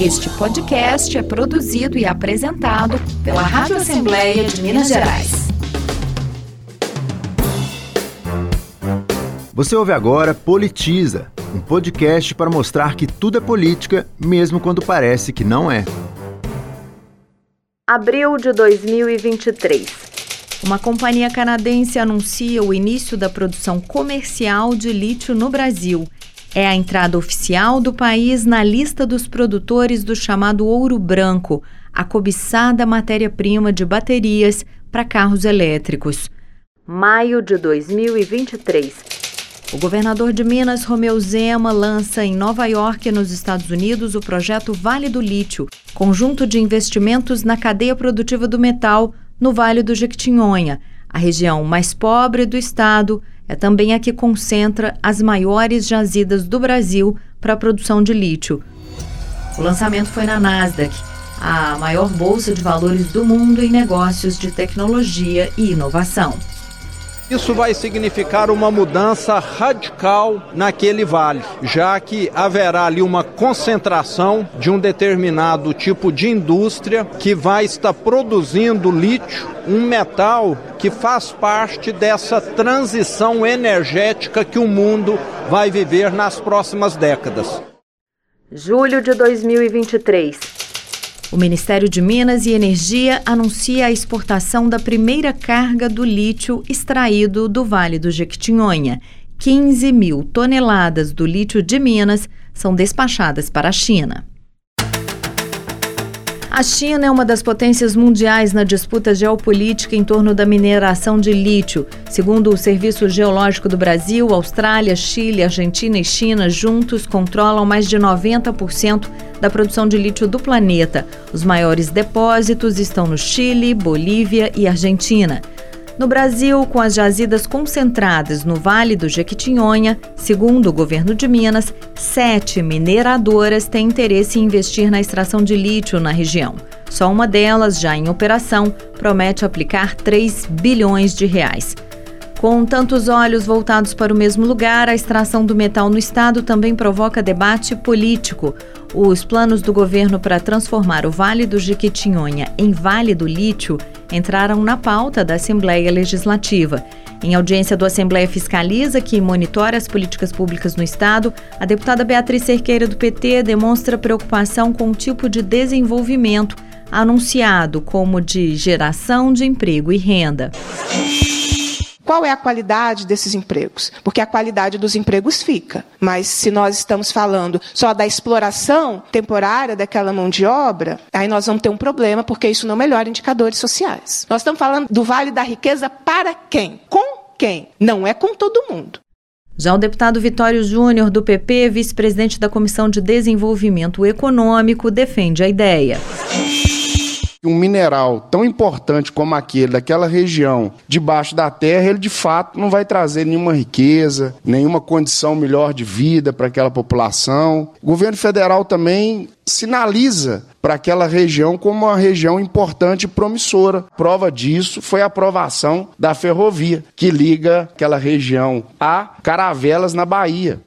Este podcast é produzido e apresentado pela Rádio Assembleia de Minas Gerais. Você ouve agora Politiza, um podcast para mostrar que tudo é política, mesmo quando parece que não é. Abril de 2023. Uma companhia canadense anuncia o início da produção comercial de lítio no Brasil é a entrada oficial do país na lista dos produtores do chamado ouro branco, a cobiçada matéria-prima de baterias para carros elétricos. Maio de 2023. O governador de Minas, Romeu Zema, lança em Nova York, nos Estados Unidos, o projeto Vale do Lítio, conjunto de investimentos na cadeia produtiva do metal no Vale do Jequitinhonha, a região mais pobre do estado é também a que concentra as maiores jazidas do Brasil para a produção de lítio. O lançamento foi na Nasdaq, a maior bolsa de valores do mundo em negócios de tecnologia e inovação. Isso vai significar uma mudança radical naquele vale, já que haverá ali uma concentração de um determinado tipo de indústria que vai estar produzindo lítio, um metal que faz parte dessa transição energética que o mundo vai viver nas próximas décadas. Julho de 2023. O Ministério de Minas e Energia anuncia a exportação da primeira carga do lítio extraído do Vale do Jequitinhonha. 15 mil toneladas do lítio de Minas são despachadas para a China. A China é uma das potências mundiais na disputa geopolítica em torno da mineração de lítio. Segundo o Serviço Geológico do Brasil, Austrália, Chile, Argentina e China juntos controlam mais de 90% da produção de lítio do planeta. Os maiores depósitos estão no Chile, Bolívia e Argentina. No Brasil, com as jazidas concentradas no Vale do Jequitinhonha, segundo o governo de Minas, sete mineradoras têm interesse em investir na extração de lítio na região. Só uma delas, já em operação, promete aplicar 3 bilhões de reais. Com tantos olhos voltados para o mesmo lugar, a extração do metal no estado também provoca debate político. Os planos do governo para transformar o Vale do Jequitinhonha em Vale do Lítio entraram na pauta da Assembleia Legislativa. Em audiência do Assembleia Fiscaliza, que monitora as políticas públicas no Estado, a deputada Beatriz Cerqueira, do PT, demonstra preocupação com o tipo de desenvolvimento anunciado como de geração de emprego e renda. Qual é a qualidade desses empregos? Porque a qualidade dos empregos fica. Mas se nós estamos falando só da exploração temporária daquela mão de obra, aí nós vamos ter um problema, porque isso não melhora indicadores sociais. Nós estamos falando do vale da riqueza para quem? Com quem? Não é com todo mundo. Já o deputado Vitório Júnior, do PP, vice-presidente da Comissão de Desenvolvimento Econômico, defende a ideia um mineral tão importante como aquele daquela região debaixo da terra, ele de fato não vai trazer nenhuma riqueza, nenhuma condição melhor de vida para aquela população. O governo federal também sinaliza para aquela região como uma região importante e promissora. Prova disso foi a aprovação da ferrovia que liga aquela região a Caravelas na Bahia.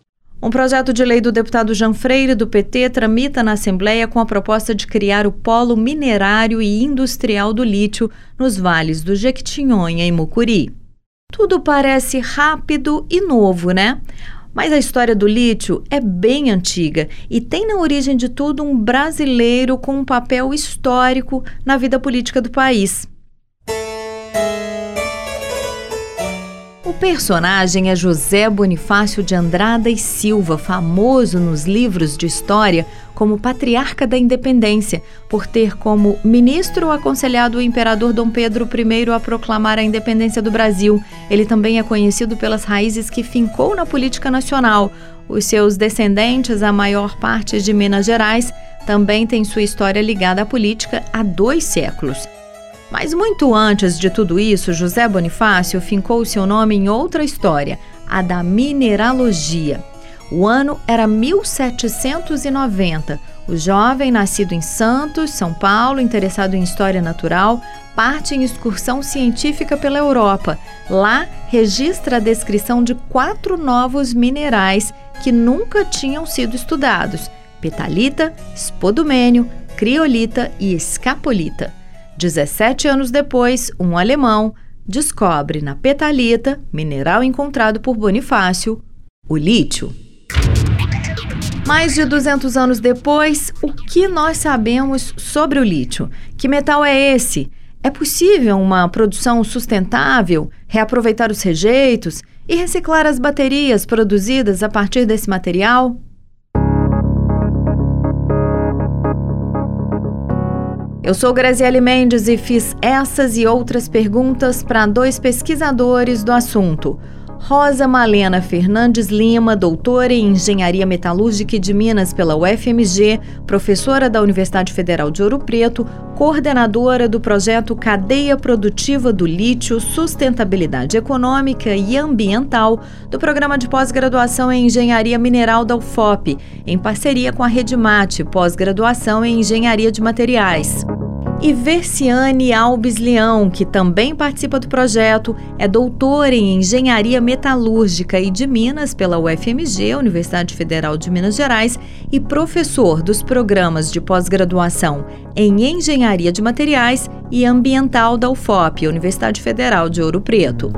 Um projeto de lei do deputado Jean Freire, do PT, tramita na Assembleia com a proposta de criar o Polo Minerário e Industrial do Lítio nos vales do Jequitinhonha e Mucuri. Tudo parece rápido e novo, né? Mas a história do lítio é bem antiga e tem na origem de tudo um brasileiro com um papel histórico na vida política do país. Personagem é José Bonifácio de Andrada e Silva, famoso nos livros de história como patriarca da independência, por ter como ministro aconselhado o imperador Dom Pedro I a proclamar a independência do Brasil. Ele também é conhecido pelas raízes que fincou na política nacional. Os seus descendentes, a maior parte de Minas Gerais, também têm sua história ligada à política há dois séculos. Mas muito antes de tudo isso, José Bonifácio fincou seu nome em outra história, a da mineralogia. O ano era 1790. O jovem, nascido em Santos, São Paulo, interessado em história natural, parte em excursão científica pela Europa. Lá, registra a descrição de quatro novos minerais que nunca tinham sido estudados: petalita, spodumênio, criolita e escapolita. 17 anos depois, um alemão descobre na petalita, mineral encontrado por Bonifácio, o lítio. Mais de 200 anos depois, o que nós sabemos sobre o lítio? Que metal é esse? É possível uma produção sustentável, reaproveitar os rejeitos e reciclar as baterias produzidas a partir desse material? Eu sou Graziele Mendes e fiz essas e outras perguntas para dois pesquisadores do assunto. Rosa Malena Fernandes Lima, doutora em Engenharia Metalúrgica de Minas pela UFMG, professora da Universidade Federal de Ouro Preto, coordenadora do projeto Cadeia Produtiva do Lítio, Sustentabilidade Econômica e Ambiental do Programa de Pós-Graduação em Engenharia Mineral da UFOP, em parceria com a Redmate, pós-graduação em Engenharia de Materiais. E Versiane Alves Leão, que também participa do projeto, é doutora em Engenharia Metalúrgica e de Minas pela UFMG, Universidade Federal de Minas Gerais, e professor dos programas de pós-graduação em Engenharia de Materiais e Ambiental da UFOP, Universidade Federal de Ouro Preto.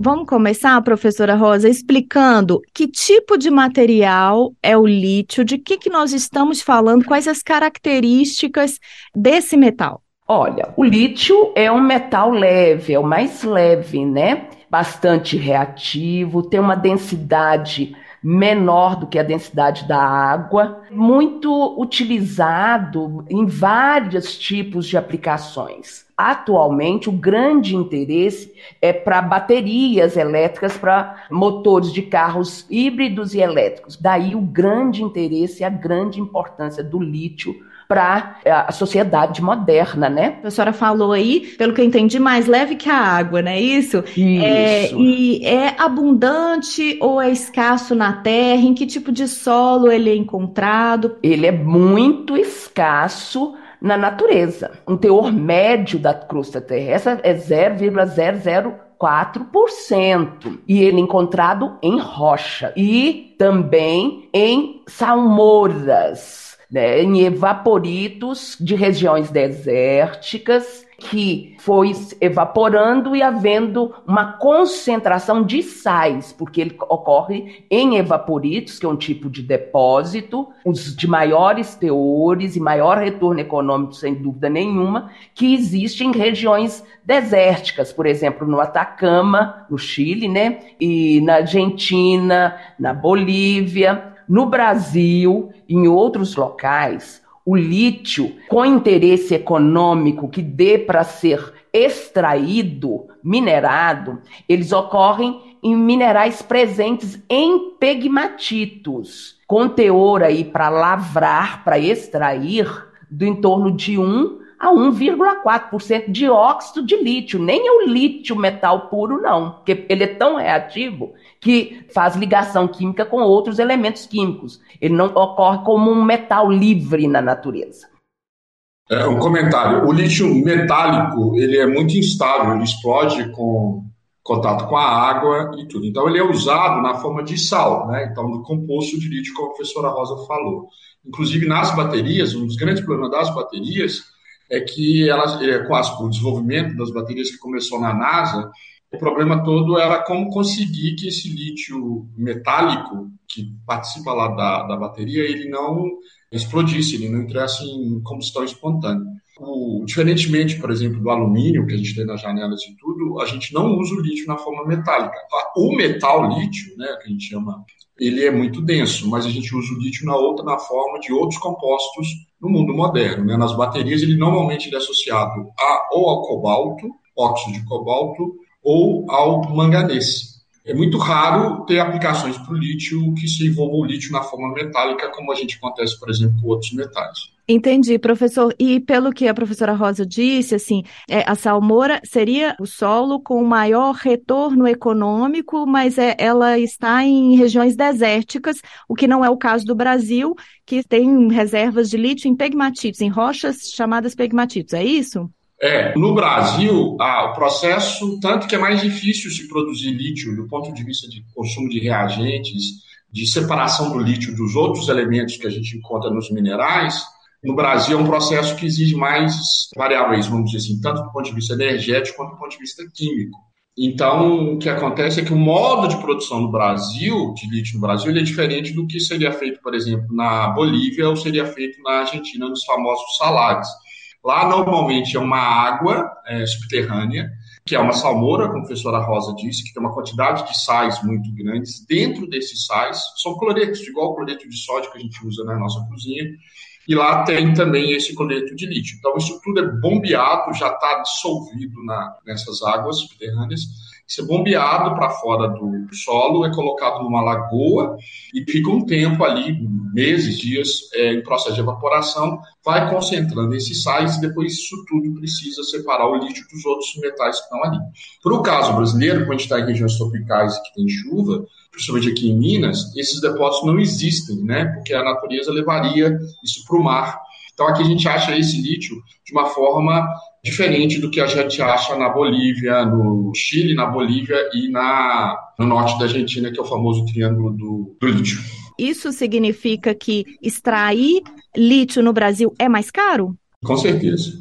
Vamos começar, professora Rosa, explicando que tipo de material é o lítio, de que, que nós estamos falando, quais as características desse metal. Olha, o lítio é um metal leve, é o mais leve, né? Bastante reativo, tem uma densidade menor do que a densidade da água, muito utilizado em vários tipos de aplicações. Atualmente, o grande interesse é para baterias elétricas, para motores de carros híbridos e elétricos. Daí o grande interesse e a grande importância do lítio para é, a sociedade moderna, né? A senhora falou aí, pelo que eu entendi, mais leve que a água, não é isso? Isso. É, e é abundante ou é escasso na terra? Em que tipo de solo ele é encontrado? Ele é muito escasso na natureza. Um teor médio da crosta terrestre é 0,004%. E ele é encontrado em rocha e também em salmouras né, em evaporitos de regiões desérticas que foi evaporando e havendo uma concentração de sais, porque ele ocorre em evaporitos, que é um tipo de depósito, os de maiores teores e maior retorno econômico, sem dúvida nenhuma, que existe em regiões desérticas, por exemplo, no Atacama, no Chile, né, e na Argentina, na Bolívia, no Brasil e em outros locais, o lítio, com interesse econômico que dê para ser extraído, minerado, eles ocorrem em minerais presentes em pegmatitos, com teor aí para lavrar, para extrair, do entorno de 1 a 1,4% de óxido de lítio. Nem é o lítio metal puro, não, porque ele é tão reativo que faz ligação química com outros elementos químicos. Ele não ocorre como um metal livre na natureza. É, um comentário. O lítio metálico ele é muito instável, ele explode com contato com a água e tudo. Então ele é usado na forma de sal, né? Então do composto de lítio, como a professora Rosa falou. Inclusive nas baterias, um dos grandes problemas das baterias é que elas, é, com, as, com o desenvolvimento das baterias que começou na NASA, o problema todo era como conseguir que esse lítio metálico que participa lá da, da bateria, ele não explodisse, ele não entrasse em combustão espontânea. O, diferentemente, por exemplo, do alumínio, que a gente tem nas janelas e tudo, a gente não usa o lítio na forma metálica. O metal lítio, né, que a gente chama, ele é muito denso, mas a gente usa o lítio na outra, na forma de outros compostos no mundo moderno. Né? Nas baterias, ele normalmente ele é associado a, ou ao cobalto, óxido de cobalto, ou ao manganês. É muito raro ter aplicações para o lítio que se envolva o lítio na forma metálica, como a gente acontece, por exemplo, com outros metais. Entendi, professor. E pelo que a professora Rosa disse, assim, é, a salmoura seria o solo com maior retorno econômico, mas é, ela está em regiões desérticas, o que não é o caso do Brasil, que tem reservas de lítio em pegmatitos, em rochas chamadas pegmatitos. É isso? É, no Brasil, ah, o processo, tanto que é mais difícil se produzir lítio do ponto de vista de consumo de reagentes, de separação do lítio dos outros elementos que a gente encontra nos minerais, no Brasil é um processo que exige mais variáveis, vamos dizer assim, tanto do ponto de vista energético quanto do ponto de vista químico. Então, o que acontece é que o modo de produção no Brasil, de lítio no Brasil, ele é diferente do que seria feito, por exemplo, na Bolívia ou seria feito na Argentina, nos famosos salares. Lá, normalmente, é uma água é, subterrânea, que é uma salmoura, como a professora Rosa disse, que tem uma quantidade de sais muito grandes. Dentro desses sais, são cloretos, igual o cloreto de sódio que a gente usa na nossa cozinha, e lá tem também esse coleto de lítio. Então, isso tudo é bombeado, já está dissolvido na, nessas águas subterrâneas. Isso é bombeado para fora do solo, é colocado numa lagoa e fica um tempo ali, meses, dias, é, em processo de evaporação, vai concentrando esses sais e depois isso tudo precisa separar o lítio dos outros metais que estão ali. Para o caso brasileiro, quando a gente está em regiões tropicais e que tem chuva, principalmente aqui em Minas, esses depósitos não existem, né? Porque a natureza levaria isso para o mar. Então aqui a gente acha esse lítio de uma forma diferente do que a gente acha na Bolívia, no Chile, na Bolívia e na, no norte da Argentina, que é o famoso Triângulo do, do Lítio. Isso significa que extrair lítio no Brasil é mais caro? Com certeza.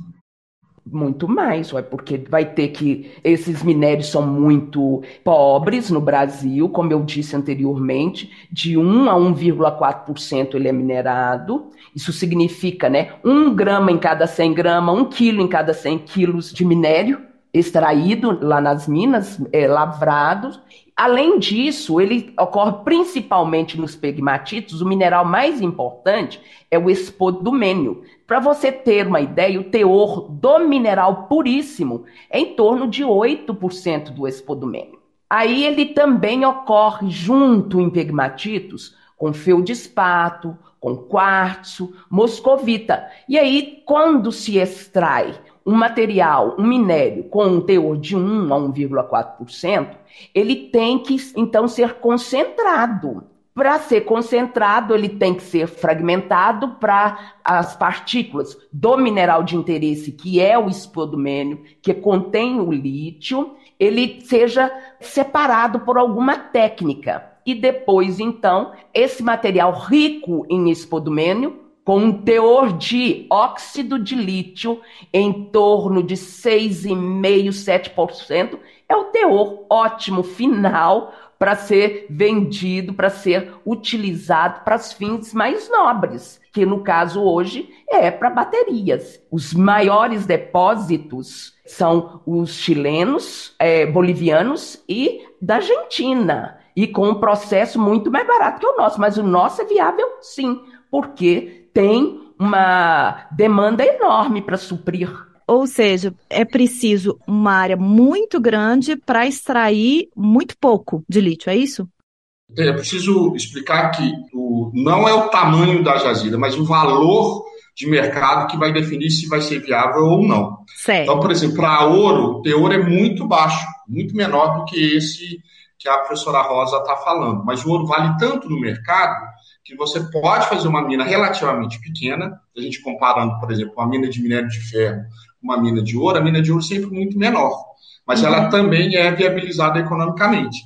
Muito mais, ué, porque vai ter que. Esses minérios são muito pobres no Brasil, como eu disse anteriormente, de 1 a 1,4% ele é minerado. Isso significa, né, um grama em cada 100 gramas, um quilo em cada 100 quilos de minério extraído lá nas minas, é, lavrados. Além disso, ele ocorre principalmente nos pegmatitos. O mineral mais importante é o espodumênio. Para você ter uma ideia, o teor do mineral puríssimo é em torno de 8% do espodumênio. Aí ele também ocorre junto em pegmatitos com feldespato, com quartzo, moscovita. E aí, quando se extrai um material, um minério com um teor de 1 a 1,4%, ele tem que então ser concentrado. Para ser concentrado, ele tem que ser fragmentado para as partículas do mineral de interesse, que é o espodumênio, que contém o lítio, ele seja separado por alguma técnica. E depois, então, esse material rico em espodumênio, com um teor de óxido de lítio em torno de 6,5%, 7%, é o teor ótimo final para ser vendido, para ser utilizado para os fins mais nobres, que no caso hoje é para baterias. Os maiores depósitos são os chilenos, é, bolivianos e da Argentina, e com um processo muito mais barato que o nosso, mas o nosso é viável sim, porque tem uma demanda enorme para suprir ou seja, é preciso uma área muito grande para extrair muito pouco de lítio, é isso? É preciso explicar que o, não é o tamanho da jazida, mas o valor de mercado que vai definir se vai ser viável ou não. Certo. Então, por exemplo, para ouro, o teor é muito baixo, muito menor do que esse que a professora Rosa está falando. Mas o ouro vale tanto no mercado que você pode fazer uma mina relativamente pequena, a gente comparando, por exemplo, uma mina de minério de ferro uma mina de ouro, a mina de ouro é sempre muito menor, mas uhum. ela também é viabilizada economicamente.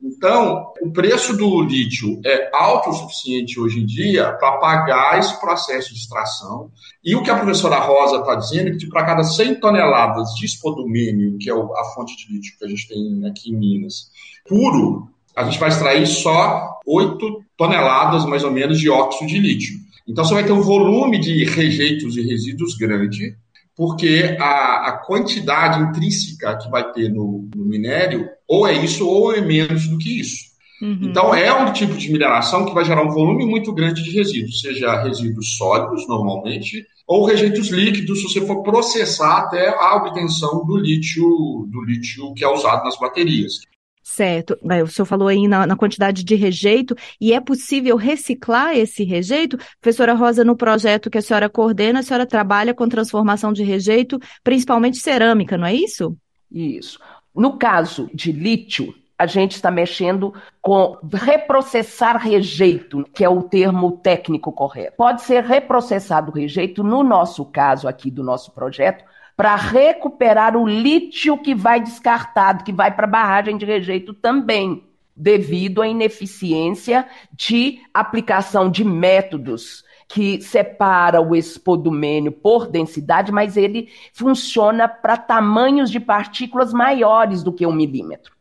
Então, o preço do lítio é alto o suficiente hoje em dia para pagar esse processo de extração. E o que a professora Rosa está dizendo é que para cada 100 toneladas de espodumênio, que é a fonte de lítio que a gente tem aqui em Minas, puro, a gente vai extrair só 8 toneladas, mais ou menos, de óxido de lítio. Então, você vai ter um volume de rejeitos e resíduos grande, porque a, a quantidade intrínseca que vai ter no, no, minério ou é isso ou é menos do que isso. Uhum. Então, é um tipo de mineração que vai gerar um volume muito grande de resíduos, seja resíduos sólidos, normalmente, ou rejeitos líquidos, se você for processar até a obtenção do lítio, do lítio que é usado nas baterias. Certo. O senhor falou aí na, na, quantidade de rejeito, e é possível reciclar esse rejeito? Professora Rosa, no projeto que a senhora coordena, a senhora trabalha com transformação de rejeito, principalmente cerâmica, não é isso? Isso. No caso de lítio, a gente está mexendo com reprocessar rejeito, que é o termo técnico correto. Pode ser reprocessado rejeito, no nosso caso aqui do nosso projeto, para recuperar o lítio que vai descartado, que vai para a barragem de rejeito também. devido à ineficiência de aplicação de métodos que separa o espodumênio por densidade, mas ele funciona para tamanhos de partículas maiores do que um milímetro.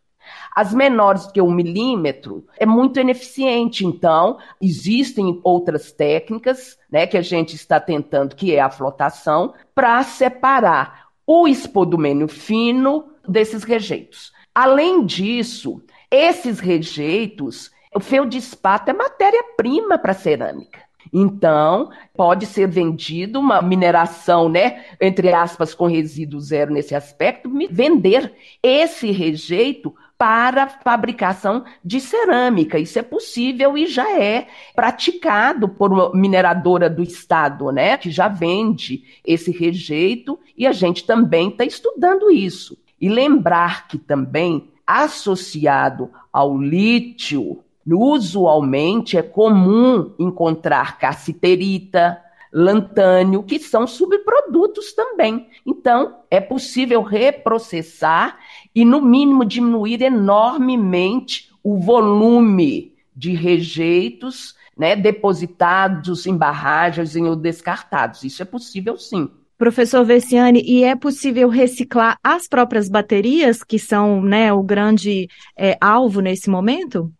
As menores que um milímetro é muito ineficiente, então existem outras técnicas né, que a gente está tentando, que é a flotação, para separar o espodumênio fino desses rejeitos. Além disso, esses rejeitos, o feldespato é matéria-prima para cerâmica. Então, pode ser vendido uma mineração, né, entre aspas, com resíduo zero nesse aspecto, vender esse rejeito para fabricação de cerâmica. Isso é possível e já é praticado por uma mineradora do estado, né, que já vende esse rejeito e a gente também está estudando isso. E lembrar que também associado ao lítio Usualmente é comum encontrar cassiterita, lantânio, que são subprodutos também. Então, é possível reprocessar e, no mínimo, diminuir enormemente o volume de rejeitos né, depositados em barragens ou descartados. Isso é possível sim. Professor Vessiani, e é possível reciclar as próprias baterias, que são né, o grande é, alvo nesse momento?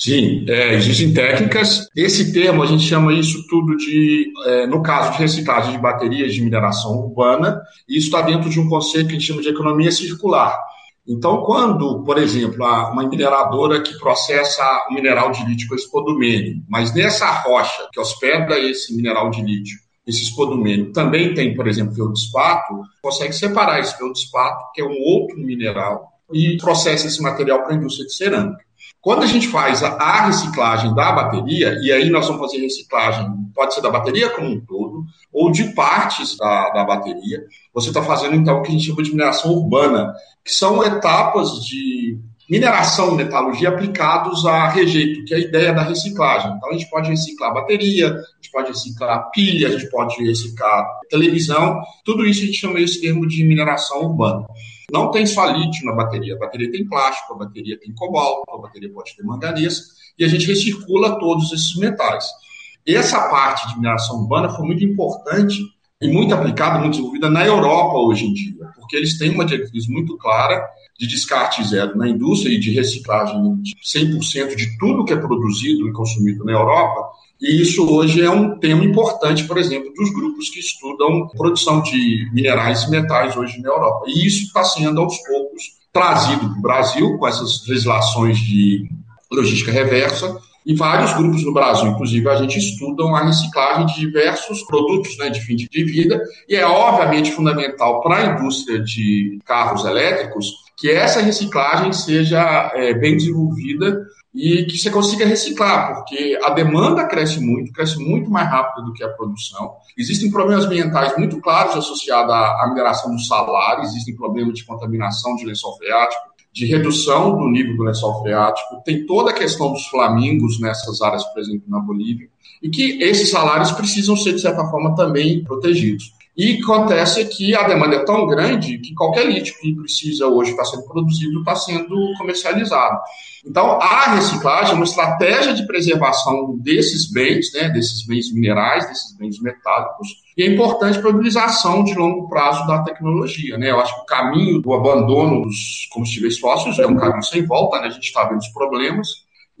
Sim, é, existem técnicas. Esse termo, a gente chama isso tudo de, é, no caso de reciclagem de baterias de mineração urbana, isso está dentro de um conceito que a gente chama de economia circular. Então, quando, por exemplo, uma mineradora que processa o mineral de lítio com espodumênio, mas nessa rocha que hospeda esse mineral de lítio, esse espodumênio, também tem, por exemplo, feldespato, consegue separar esse feldespato, que é um outro mineral, e processa esse material para a indústria de cerâmica. Quando a gente faz a, reciclagem da bateria, e aí nós vamos fazer reciclagem, pode ser da bateria como um todo, ou de partes da, da bateria, você está fazendo então o que a gente chama de mineração urbana, que são etapas de mineração metalurgia aplicados a rejeito, que é a ideia da reciclagem. Então a gente pode reciclar bateria, a gente pode reciclar pilha, a gente pode reciclar televisão, tudo isso a gente chama esse termo de mineração urbana. Não tem só lítio na bateria, a bateria tem plástico, a bateria tem cobalto, a bateria pode ter manganês, e a gente recircula todos esses metais. Essa parte de mineração urbana foi muito importante e muito aplicada, muito desenvolvida na Europa hoje em dia, porque eles têm uma diretriz muito clara de descarte zero na indústria e de reciclagem de 100% de tudo que é produzido e consumido na Europa, e isso hoje é um tema importante, por exemplo, dos grupos que estudam produção de minerais e metais hoje na Europa. E isso está sendo, aos poucos, trazido para o Brasil, com essas legislações de logística reversa, e vários grupos no Brasil, inclusive, a gente estudam a reciclagem de diversos produtos né, de fim de vida, e é obviamente fundamental para a indústria de carros elétricos que essa reciclagem seja é, bem desenvolvida e que você consiga reciclar, porque a demanda cresce muito, cresce muito mais rápido do que a produção. Existem problemas ambientais muito claros associados à mineração do salário, existem problemas de contaminação de lençol freático, de redução do nível do lençol freático, tem toda a questão dos flamingos nessas áreas, por exemplo, na Bolívia, e que esses salários precisam ser, de certa forma, também protegidos. E acontece que a demanda é tão grande que qualquer lítio que precisa hoje estar sendo produzido está sendo comercializado. Então, a reciclagem é uma estratégia de preservação desses bens, né, desses bens minerais, desses bens metálicos, e é importante para a utilização de longo prazo da tecnologia. Né? Eu acho que o caminho do abandono dos combustíveis fósseis é um caminho sem volta, né? a gente está vendo os problemas,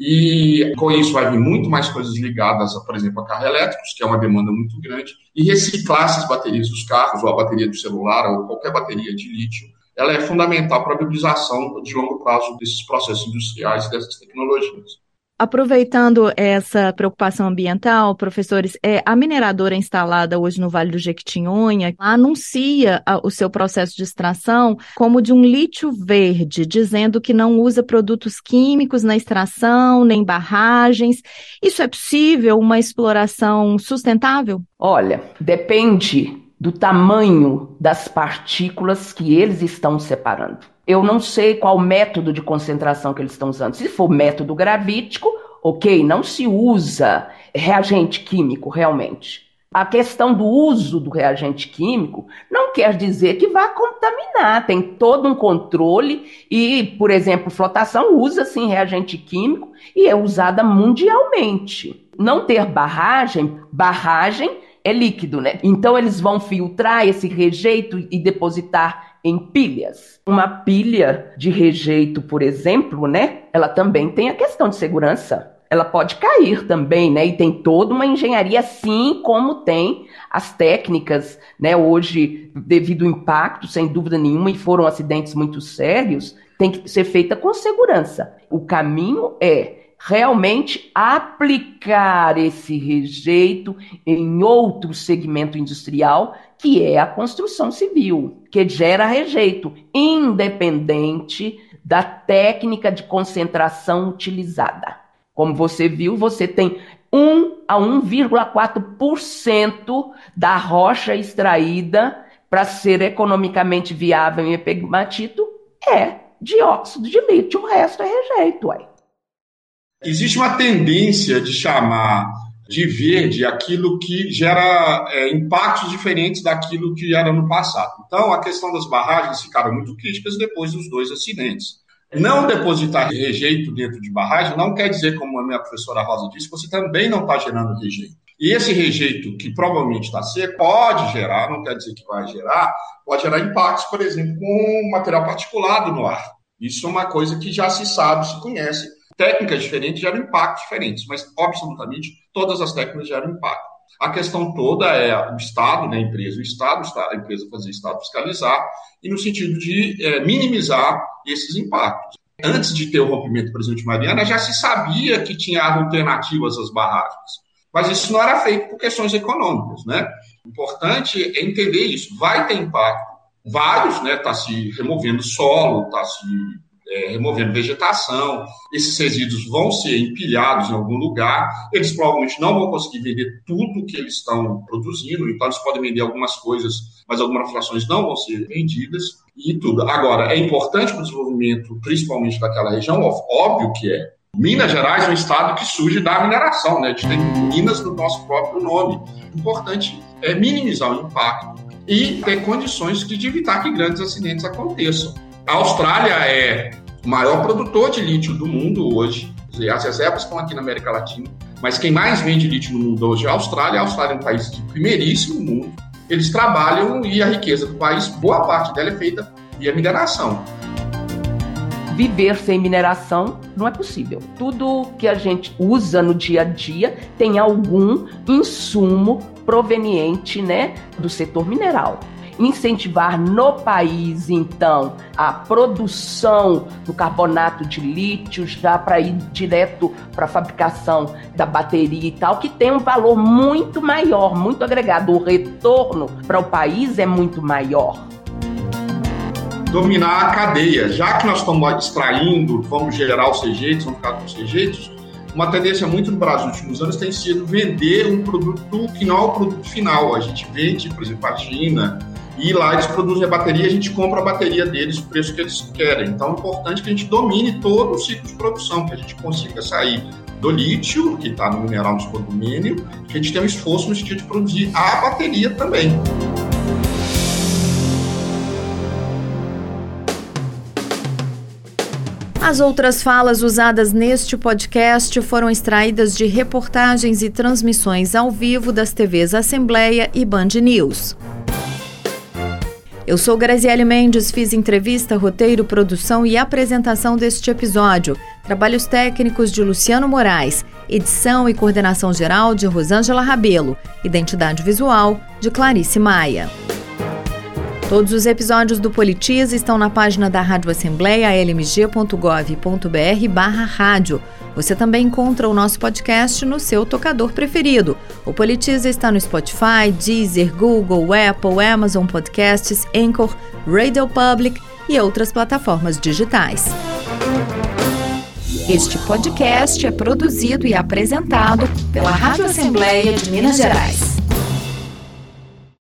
e com isso vai vir muito mais coisas ligadas, a, por exemplo, a carros elétricos, que é uma demanda muito grande, e reciclar essas baterias dos carros, ou a bateria do celular, ou qualquer bateria de lítio, ela é fundamental para a viabilização de longo prazo desses processos industriais e dessas tecnologias. Aproveitando essa preocupação ambiental, professores, é, a mineradora instalada hoje no Vale do Jequitinhonha anuncia a, o seu processo de extração como de um lítio verde, dizendo que não usa produtos químicos na extração, nem barragens. Isso é possível, uma exploração sustentável? Olha, depende do tamanho das partículas que eles estão separando. Eu não sei qual método de concentração que eles estão usando. Se for método gravítico, ok, não se usa reagente químico realmente. A questão do uso do reagente químico não quer dizer que vá contaminar, tem todo um controle e, por exemplo, flotação usa sim reagente químico e é usada mundialmente. Não ter barragem, barragem é líquido, né? Então eles vão filtrar esse rejeito e depositar em pilhas. Uma pilha de rejeito, por exemplo, né? Ela também tem a questão de segurança ela pode cair também, né? E tem toda uma engenharia, assim como tem as técnicas, né? Hoje, devido ao impacto, sem dúvida nenhuma, e foram acidentes muito sérios, tem que ser feita com segurança. O caminho é realmente aplicar esse rejeito em outro segmento industrial, que é a construção civil, que gera rejeito, independente da técnica de concentração utilizada. Como você viu, você tem 1 a 1,4% da rocha extraída para ser economicamente viável em epigmatito é dióxido de lítio, o resto é rejeito. Ué. Existe uma tendência de chamar de verde aquilo que gera é, impactos diferentes daquilo que era no passado. Então, a questão das barragens ficaram muito críticas depois dos dois acidentes. Não depositar rejeito dentro de barragem não quer dizer, como a minha professora Rosa disse, que você também não está gerando rejeito. E esse rejeito, que provavelmente está seco, pode gerar, não quer dizer que vai gerar, pode gerar impactos, por exemplo, com material particulado no ar. Isso é uma coisa que já se sabe, se conhece. Técnicas diferentes geram impactos diferentes, mas absolutamente todas as técnicas geram impacto. A questão toda é o Estado, né, a empresa, o Estado, a empresa fazer o Estado fiscalizar, e no sentido de é, minimizar esses impactos. Antes de ter o rompimento do presidente Mariana, já se sabia que tinha alternativas às barragens, mas isso não era feito por questões econômicas, né? O importante é entender isso. Vai ter impacto, vários, né? Está se removendo solo, está se é, removendo vegetação, esses resíduos vão ser empilhados em algum lugar, eles provavelmente não vão conseguir vender tudo que eles estão produzindo, então eles podem vender algumas coisas, mas algumas frações não vão ser vendidas e tudo. Agora, é importante para o desenvolvimento, principalmente daquela região, óbvio que é. Minas Gerais é um estado que surge da mineração, né? A gente tem minas no nosso próprio nome. O importante é minimizar o impacto e ter condições de evitar que grandes acidentes aconteçam. A Austrália é o maior produtor de lítio do mundo hoje. As reservas estão aqui na América Latina, mas quem mais vende lítio no mundo hoje é a Austrália. A Austrália é um país de primeiríssimo mundo. Eles trabalham e a riqueza do país, boa parte dela é feita via mineração. Viver sem mineração não é possível. Tudo que a gente usa no dia a dia tem algum insumo proveniente né, do setor mineral incentivar no país, então, a produção do carbonato de lítio, já para ir direto para a fabricação da bateria e tal, que tem um valor muito maior, muito agregado. O retorno para o país é muito maior dominar a cadeia. Já que nós estamos extraindo, vamos gerar os rejeitos, vamos ficar com os rejeitos, uma tendência muito no Brasil nos últimos anos tem sido vender um produto que não é o produto final. A gente vende, por exemplo, a China, e lá eles produzem a bateria, a gente compra a bateria deles, o preço que eles querem. Então é importante que a gente domine todo o ciclo de produção, que a gente consiga sair do lítio, que está no mineral no condomínio, que a gente tenha um esforço no sentido de produzir a bateria também. As outras falas usadas neste podcast foram extraídas de reportagens e transmissões ao vivo das TVs Assembleia e Band News. Eu sou Graziele Mendes, fiz entrevista, roteiro, produção e apresentação deste episódio. Trabalhos técnicos de Luciano Moraes, edição e coordenação geral de Rosângela Rabelo, identidade visual de Clarice Maia. Todos os episódios do Politiza estão na página da Rádio Assembleia, lmg.gov.br barra rádio. Você também encontra o nosso podcast no seu tocador preferido. O Politiza está no Spotify, Deezer, Google, Apple, Amazon Podcasts, Anchor, Radio Public e outras plataformas digitais. Este podcast é produzido e apresentado pela Rádio Assembleia de Minas Gerais.